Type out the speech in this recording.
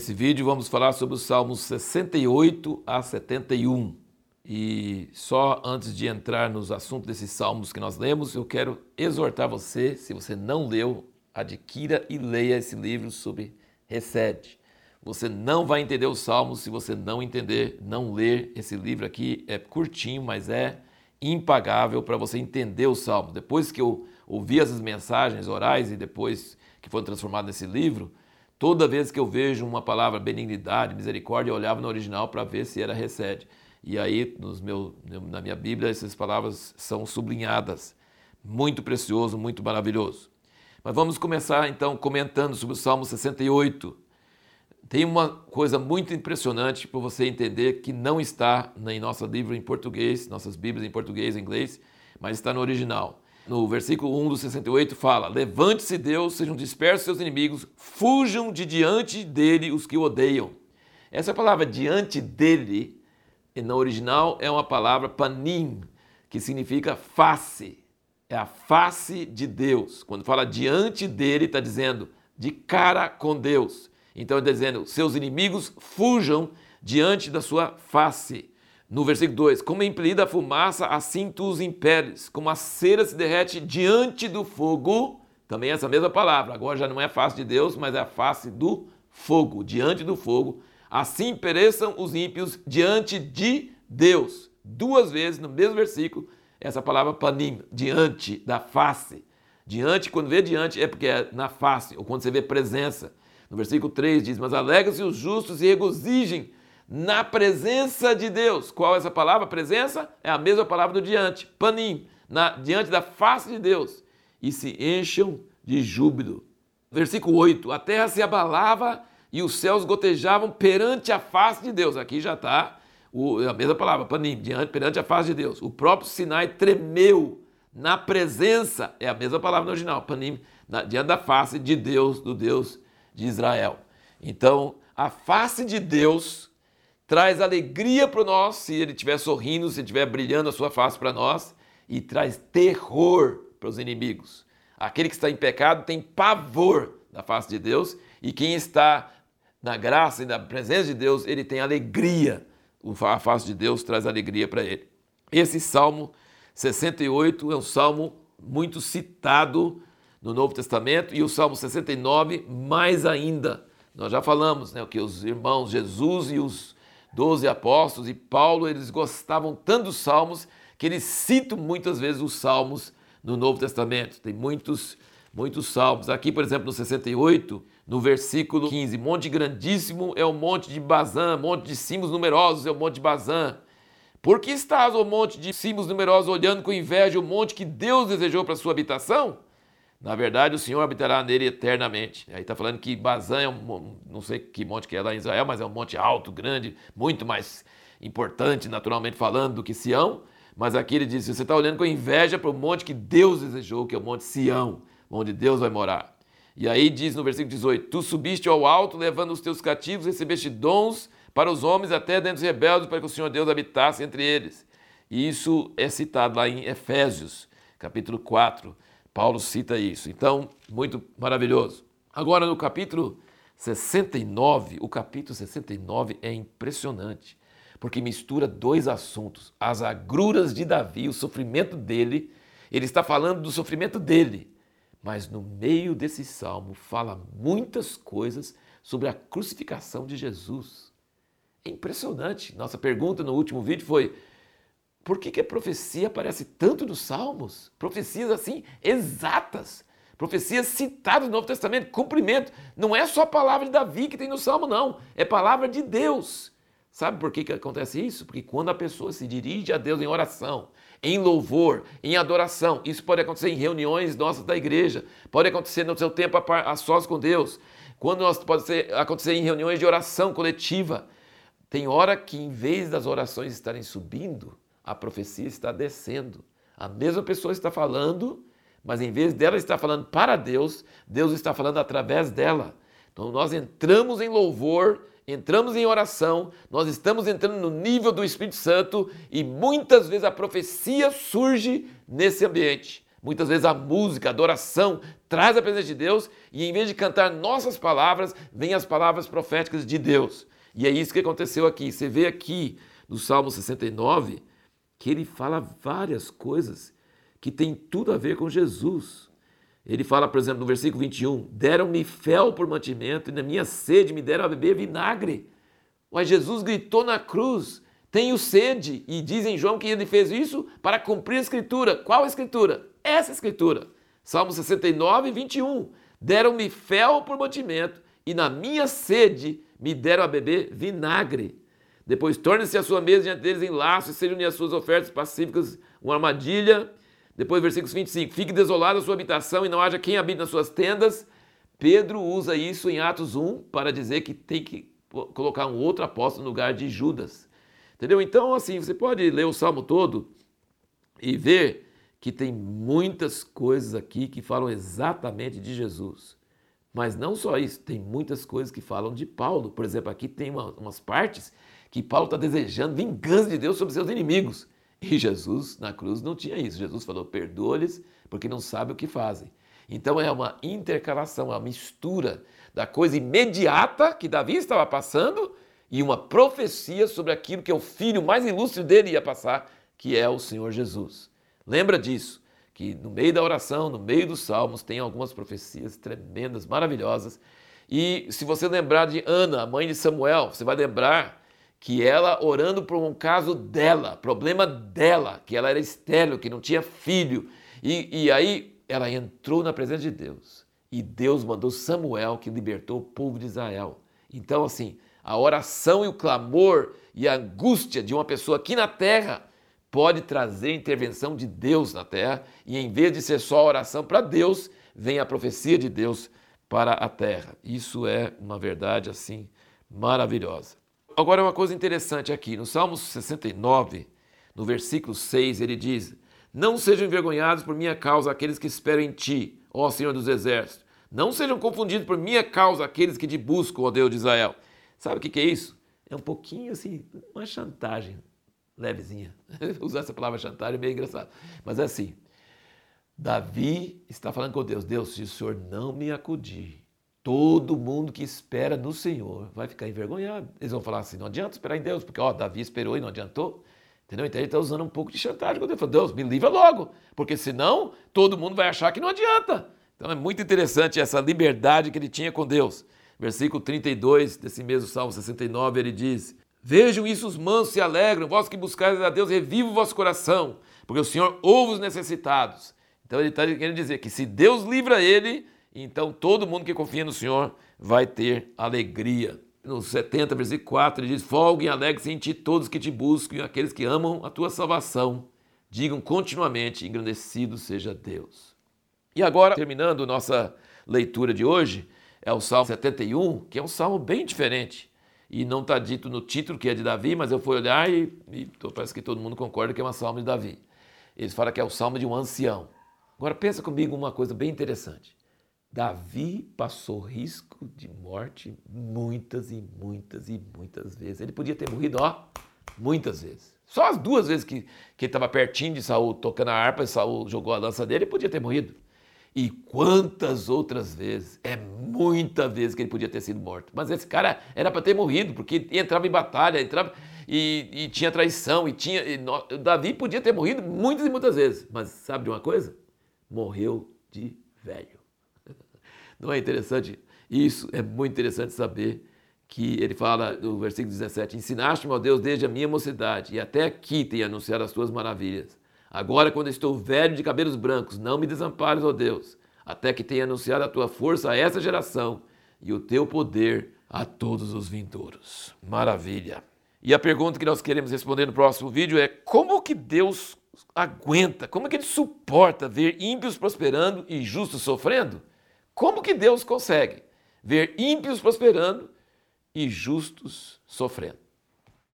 Nesse vídeo vamos falar sobre os Salmos 68 a 71. E só antes de entrar nos assuntos desses salmos que nós lemos, eu quero exortar você, se você não leu, adquira e leia esse livro sobre Recede. Você não vai entender os salmos se você não entender, não ler esse livro aqui. É curtinho, mas é impagável para você entender os salmos. Depois que eu ouvi essas mensagens orais e depois que foram transformadas nesse livro, Toda vez que eu vejo uma palavra benignidade, misericórdia, eu olhava no original para ver se era recede. E aí, nos meu, na minha Bíblia, essas palavras são sublinhadas. Muito precioso, muito maravilhoso. Mas vamos começar então comentando sobre o Salmo 68. Tem uma coisa muito impressionante para você entender que não está em nosso livro em português, nossas Bíblias em português e inglês, mas está no original no versículo 1 do 68, fala: Levante-se Deus, sejam dispersos seus inimigos, fujam de diante dele os que o odeiam. Essa palavra diante dele, no original, é uma palavra panim, que significa face. É a face de Deus. Quando fala diante dele, está dizendo de cara com Deus. Então está dizendo: seus inimigos fujam diante da sua face. No versículo 2: Como é impelida a fumaça, assim tu os impeles, como a cera se derrete diante do fogo. Também essa mesma palavra, agora já não é a face de Deus, mas é a face do fogo, diante do fogo. Assim pereçam os ímpios diante de Deus. Duas vezes no mesmo versículo, essa palavra panim, diante da face. Diante, quando vê diante, é porque é na face, ou quando você vê presença. No versículo 3 diz: Mas alegram-se os justos e regozijem na presença de Deus. Qual é essa palavra? Presença é a mesma palavra do diante, panim, na, diante da face de Deus. E se encham de júbilo. Versículo 8: A terra se abalava e os céus gotejavam perante a face de Deus. Aqui já está a mesma palavra, panim, diante, perante a face de Deus. O próprio Sinai tremeu na presença, é a mesma palavra no original, panim, na, diante da face de Deus, do Deus de Israel. Então, a face de Deus traz alegria para nós se ele estiver sorrindo, se estiver brilhando a sua face para nós, e traz terror para os inimigos. Aquele que está em pecado tem pavor da face de Deus, e quem está na graça e na presença de Deus, ele tem alegria. A face de Deus traz alegria para ele. Esse Salmo 68 é um salmo muito citado no Novo Testamento e o Salmo 69 mais ainda. Nós já falamos né, que os irmãos Jesus e os doze apóstolos e Paulo, eles gostavam tanto dos salmos que eles citam muitas vezes os salmos no Novo Testamento. Tem muitos, muitos salmos. Aqui, por exemplo, no 68, no versículo 15: Monte grandíssimo é o monte de Bazã, monte de cimos numerosos é o monte de Bazã. Por que estás, o monte de cimos numerosos, olhando com inveja o monte que Deus desejou para sua habitação? Na verdade, o Senhor habitará nele eternamente. Aí está falando que Bazã é um, não sei que monte que é lá em Israel, mas é um monte alto, grande, muito mais importante, naturalmente falando, do que Sião. Mas aqui ele diz: você está olhando com inveja para o monte que Deus desejou, que é o monte Sião, onde Deus vai morar. E aí diz no versículo 18: Tu subiste ao alto, levando os teus cativos, recebeste dons para os homens, até dentro dos rebeldes, para que o Senhor Deus habitasse entre eles. E isso é citado lá em Efésios, capítulo 4 Paulo cita isso. Então, muito maravilhoso. Agora, no capítulo 69, o capítulo 69 é impressionante, porque mistura dois assuntos: as agruras de Davi, o sofrimento dele. Ele está falando do sofrimento dele, mas no meio desse salmo fala muitas coisas sobre a crucificação de Jesus. É impressionante. Nossa pergunta no último vídeo foi: por que, que a profecia aparece tanto nos Salmos? Profecias assim exatas. Profecias citadas no Novo Testamento, cumprimento. Não é só a palavra de Davi que tem no Salmo, não. É palavra de Deus. Sabe por que, que acontece isso? Porque quando a pessoa se dirige a Deus em oração, em louvor, em adoração, isso pode acontecer em reuniões nossas da igreja, pode acontecer no seu tempo a, a sós com Deus, quando nós, pode ser, acontecer em reuniões de oração coletiva. Tem hora que, em vez das orações estarem subindo, a profecia está descendo. A mesma pessoa está falando, mas em vez dela estar falando para Deus, Deus está falando através dela. Então nós entramos em louvor, entramos em oração, nós estamos entrando no nível do Espírito Santo e muitas vezes a profecia surge nesse ambiente. Muitas vezes a música, a adoração traz a presença de Deus e em vez de cantar nossas palavras, vem as palavras proféticas de Deus. E é isso que aconteceu aqui. Você vê aqui no Salmo 69 que ele fala várias coisas que tem tudo a ver com Jesus. Ele fala, por exemplo, no versículo 21, deram-me fel por mantimento e na minha sede me deram a beber vinagre. Mas Jesus gritou na cruz, tenho sede, e diz em João que ele fez isso para cumprir a escritura. Qual a escritura? Essa escritura. Salmo 69, 21. Deram-me fel por mantimento e na minha sede me deram a beber vinagre. Depois torne-se a sua mesa diante deles em laço e sejam as suas ofertas pacíficas uma armadilha. Depois, versículos 25: Fique desolada a sua habitação e não haja quem habite nas suas tendas. Pedro usa isso em Atos 1 para dizer que tem que colocar um outro apóstolo no lugar de Judas. Entendeu? Então, assim, você pode ler o salmo todo e ver que tem muitas coisas aqui que falam exatamente de Jesus. Mas não só isso, tem muitas coisas que falam de Paulo. Por exemplo, aqui tem uma, umas partes que Paulo está desejando vingança de Deus sobre seus inimigos. E Jesus na cruz não tinha isso. Jesus falou: perdoa-lhes, porque não sabem o que fazem. Então é uma intercalação, é uma mistura da coisa imediata que Davi estava passando e uma profecia sobre aquilo que é o filho mais ilustre dele ia passar, que é o Senhor Jesus. Lembra disso, que no meio da oração, no meio dos salmos, tem algumas profecias tremendas, maravilhosas. E se você lembrar de Ana, a mãe de Samuel, você vai lembrar que ela orando por um caso dela, problema dela, que ela era estéril, que não tinha filho. E, e aí ela entrou na presença de Deus. E Deus mandou Samuel que libertou o povo de Israel. Então, assim, a oração e o clamor e a angústia de uma pessoa aqui na terra pode trazer intervenção de Deus na terra. E em vez de ser só oração para Deus, vem a profecia de Deus para a terra. Isso é uma verdade, assim, maravilhosa. Agora, uma coisa interessante aqui, no Salmo 69, no versículo 6, ele diz: Não sejam envergonhados por minha causa aqueles que esperam em ti, ó Senhor dos Exércitos. Não sejam confundidos por minha causa aqueles que te buscam, ó Deus de Israel. Sabe o que é isso? É um pouquinho assim, uma chantagem levezinha. Usar essa palavra chantagem é meio engraçado. Mas é assim: Davi está falando com Deus: Deus, se o Senhor não me acudir, Todo mundo que espera no Senhor vai ficar envergonhado. Eles vão falar assim: não adianta esperar em Deus, porque ó, Davi esperou e não adiantou. Entendeu? Então ele está usando um pouco de chantagem quando ele fala: Deus, me livra logo, porque senão todo mundo vai achar que não adianta. Então é muito interessante essa liberdade que ele tinha com Deus. Versículo 32 desse mesmo Salmo 69, ele diz: Vejam isso, os mansos se alegram, vós que buscais a Deus, reviva o vosso coração, porque o Senhor ouve os necessitados. Então ele está querendo dizer que se Deus livra ele, então todo mundo que confia no Senhor vai ter alegria. No 70, versículo 4, ele diz: Folguem e alegre-se em ti todos que te buscam aqueles que amam a tua salvação. Digam continuamente: engrandecido seja Deus. E agora, terminando nossa leitura de hoje, é o Salmo 71, que é um salmo bem diferente. E não está dito no título que é de Davi, mas eu fui olhar e, e parece que todo mundo concorda que é um salmo de Davi. Eles falam que é o salmo de um ancião. Agora pensa comigo uma coisa bem interessante. Davi passou risco de morte muitas e muitas e muitas vezes. Ele podia ter morrido, ó, muitas vezes. Só as duas vezes que, que ele estava pertinho de Saul, tocando a harpa, e Saul jogou a lança dele, ele podia ter morrido. E quantas outras vezes, é muita vezes que ele podia ter sido morto. Mas esse cara era para ter morrido, porque entrava em batalha, entrava e, e tinha traição, e tinha. E no, Davi podia ter morrido muitas e muitas vezes. Mas sabe de uma coisa? Morreu de velho. Não é interessante? Isso é muito interessante saber que ele fala no versículo 17: Ensinaste-me, ó Deus, desde a minha mocidade, e até aqui tenho anunciado as tuas maravilhas. Agora, quando estou velho de cabelos brancos, não me desampares, ó Deus, até que tenha anunciado a tua força a essa geração e o teu poder a todos os vindouros. Maravilha. E a pergunta que nós queremos responder no próximo vídeo é: como que Deus aguenta, como que ele suporta ver ímpios prosperando e justos sofrendo? Como que Deus consegue ver ímpios prosperando e justos sofrendo?